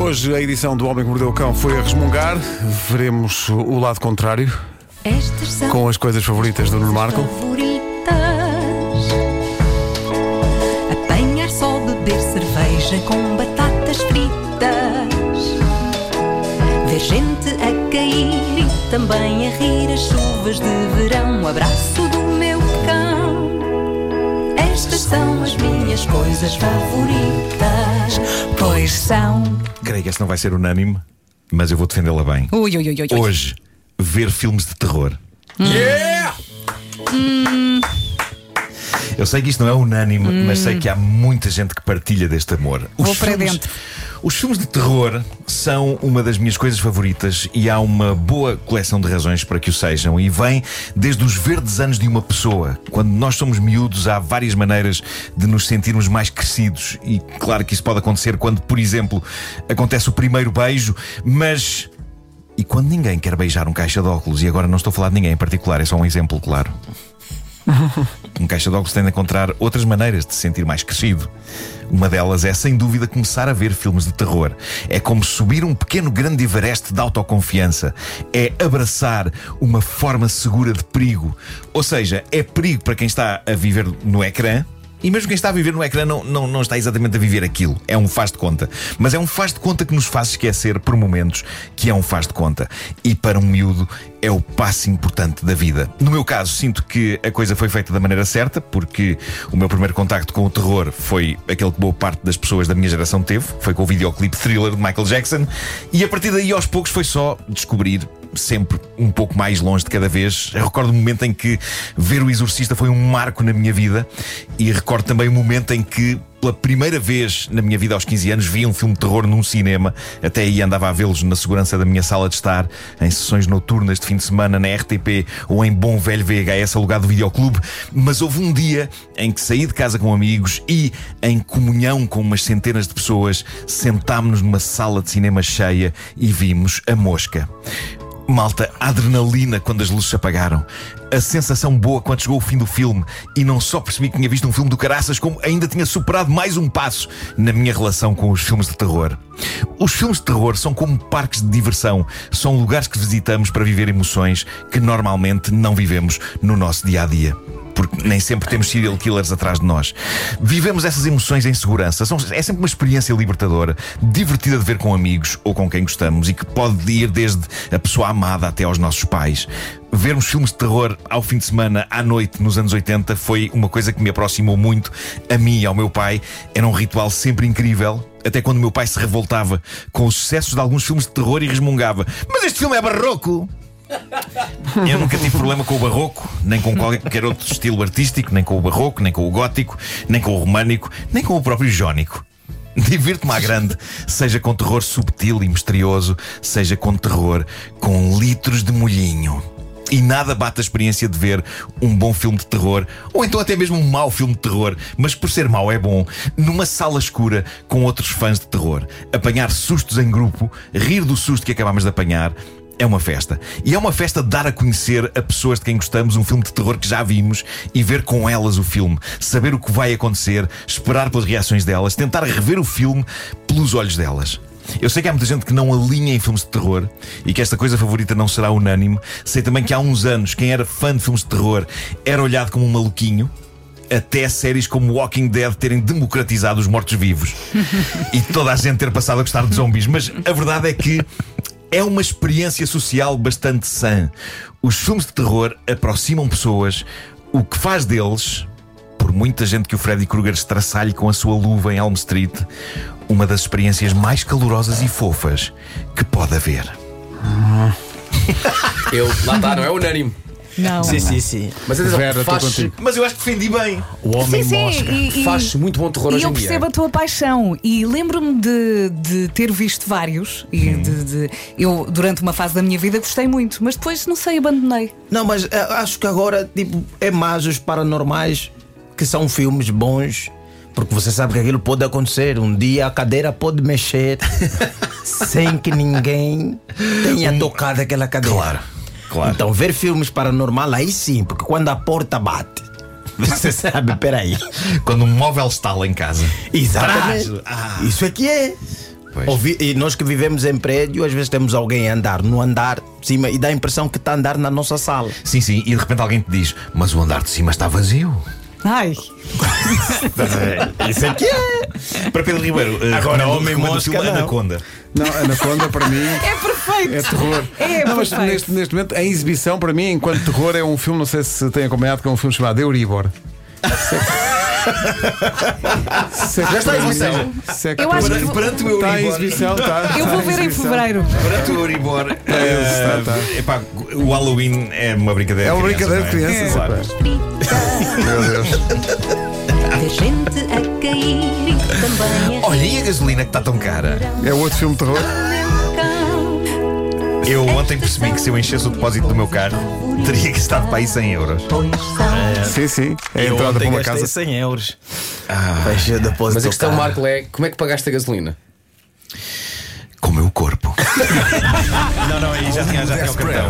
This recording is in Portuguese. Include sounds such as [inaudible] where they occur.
Hoje a edição do Homem que Mordeu o Cão foi a resmungar. Veremos o lado contrário com as coisas favoritas do Nuno Marco. favoritas. Apanhar só, beber cerveja com batatas fritas. Ver gente a cair e também a rir as chuvas de verão. O abraço do meu cão. Estas são as minhas coisas favoritas. Pois são. Creio que esta não vai ser unânime, mas eu vou defendê-la bem. Ui, ui, ui, ui. Hoje, ver filmes de terror. Yeah! Eu sei que isto não é unânime, mas sei que há muita gente que partilha deste amor. Os Vou para filmes- dentro. Os filmes de terror são uma das minhas coisas favoritas e há uma boa coleção de razões para que o sejam. E vem desde os verdes anos de uma pessoa. Quando nós somos miúdos, há várias maneiras de nos sentirmos mais crescidos. E claro que isso pode acontecer quando, por exemplo, acontece o primeiro beijo, mas. E quando ninguém quer beijar um caixa de óculos, e agora não estou a falar de ninguém em particular, é só um exemplo, claro. [laughs] Um caixa de óculos tem de encontrar outras maneiras de se sentir mais crescido. Uma delas é, sem dúvida, começar a ver filmes de terror. É como subir um pequeno grande Everest de autoconfiança. É abraçar uma forma segura de perigo. Ou seja, é perigo para quem está a viver no ecrã. E mesmo quem está a viver no ecrã não, não, não está exatamente a viver aquilo. É um faz de conta. Mas é um faz de conta que nos faz esquecer, por momentos, que é um faz de conta. E para um miúdo é o passo importante da vida. No meu caso, sinto que a coisa foi feita da maneira certa, porque o meu primeiro contacto com o terror foi aquele que boa parte das pessoas da minha geração teve, foi com o videoclipe thriller de Michael Jackson, e a partir daí aos poucos foi só descobrir sempre um pouco mais longe de cada vez. Eu recordo o momento em que ver o Exorcista foi um marco na minha vida e recordo também o momento em que pela primeira vez na minha vida aos 15 anos vi um filme de terror num cinema. Até aí andava a vê-los na segurança da minha sala de estar, em sessões noturnas de fim de semana na RTP ou em bom velho VHS alugado do videoclube. Mas houve um dia em que saí de casa com amigos e, em comunhão com umas centenas de pessoas, sentámos-nos numa sala de cinema cheia e vimos a mosca. Malta, adrenalina quando as luzes se apagaram. A sensação boa quando chegou o fim do filme. E não só percebi que tinha visto um filme do caraças, como ainda tinha superado mais um passo na minha relação com os filmes de terror. Os filmes de terror são como parques de diversão. São lugares que visitamos para viver emoções que normalmente não vivemos no nosso dia a dia porque nem sempre temos serial killers atrás de nós. Vivemos essas emoções em segurança. São- é sempre uma experiência libertadora, divertida de ver com amigos ou com quem gostamos e que pode ir desde a pessoa amada até aos nossos pais. Vermos filmes de terror ao fim de semana, à noite, nos anos 80, foi uma coisa que me aproximou muito a mim e ao meu pai. Era um ritual sempre incrível. Até quando meu pai se revoltava com os sucessos de alguns filmes de terror e resmungava: Mas este filme é barroco! [laughs] Eu nunca tive problema com o barroco, nem com qualquer outro estilo artístico, nem com o barroco, nem com o gótico, nem com o românico, nem com o próprio jónico. Divirto-me à grande, seja com terror subtil e misterioso, seja com terror com litros de molhinho. E nada bate a experiência de ver um bom filme de terror, ou então até mesmo um mau filme de terror, mas por ser mau é bom, numa sala escura com outros fãs de terror. Apanhar sustos em grupo, rir do susto que acabámos de apanhar, é uma festa. E é uma festa de dar a conhecer a pessoas de quem gostamos um filme de terror que já vimos e ver com elas o filme. Saber o que vai acontecer, esperar pelas reações delas, tentar rever o filme pelos olhos delas. Eu sei que há muita gente que não alinha em filmes de terror e que esta coisa favorita não será unânime. Sei também que há uns anos quem era fã de filmes de terror era olhado como um maluquinho. Até séries como Walking Dead terem democratizado os mortos-vivos [laughs] e toda a gente ter passado a gostar de zombies. Mas a verdade é que é uma experiência social bastante sã. Os filmes de terror aproximam pessoas, o que faz deles, por muita gente que o Freddy Krueger estraçalhe com a sua luva em Elm Street, uma das experiências mais calorosas e fofas que pode haver. Eu, lá está, não é unânime. Não. Sim, sim, sim. Mas atenção, Vera, estou faz, contigo. Mas eu acho que defendi bem. O homem Sim, sim. mosca. E, e- faz muito bom terror e hoje eu em dia. percebo a tua paixão e lembro-me de, de ter visto vários e de, de- eu durante uma fase da minha vida gostei muito, mas depois não sei, abandonei. Não, mas eh, acho que agora tipo, é mais os paranormais que são filmes bons. Porque você sabe que aquilo pode acontecer. Um dia a cadeira pode mexer [laughs] sem que ninguém tenha tocado aquela cadeira. Claro, claro. Então, ver filmes paranormal, aí sim, porque quando a porta bate, [laughs] você sabe, peraí. Quando um móvel estala em casa. Exatamente. Ah. Isso é que é. Ouvi- e nós que vivemos em prédio, às vezes temos alguém a andar no andar de cima e dá a impressão que está a andar na nossa sala. Sim, sim, e de repente alguém te diz: Mas o andar de cima está vazio. Ai, [laughs] Isso aqui é. Para Pedro Ribeiro, eh, Agora, homem mosca, filme não. Não, Anaconda para mim [laughs] é perfeito. é terror. É não, mas perfeito. neste, neste momento, em exibição, para mim, enquanto terror, é um filme, não sei se tem acompanhado, que é um filme chamado Euribor. [laughs] Já está em exibição. Eu acho que Perante- vou- Perante o Está em Euribor. exibição, está. Eu vou ver em fevereiro. Perante o Euribor. eh, tá, tá. epá, o Halloween é uma brincadeira É uma de crianças, brincadeira de é? crianças. Claro. epá. fritas. Meu Deus. Ver gente a cair e também a Olha, e a gasolina que está tão cara? É outro filme de terror. Eu ontem percebi que se eu enchesse o depósito do meu carro, teria que estar para aí 100 euros. Sim, sim. É a Eu entrada ontem para uma gastei casa. 100 euros. Fechei o depósito. Mas a do questão, carro. Marco, é como é que pagaste a gasolina? Com o meu corpo. [laughs] não, não, aí já tinha, já tinha o cartão.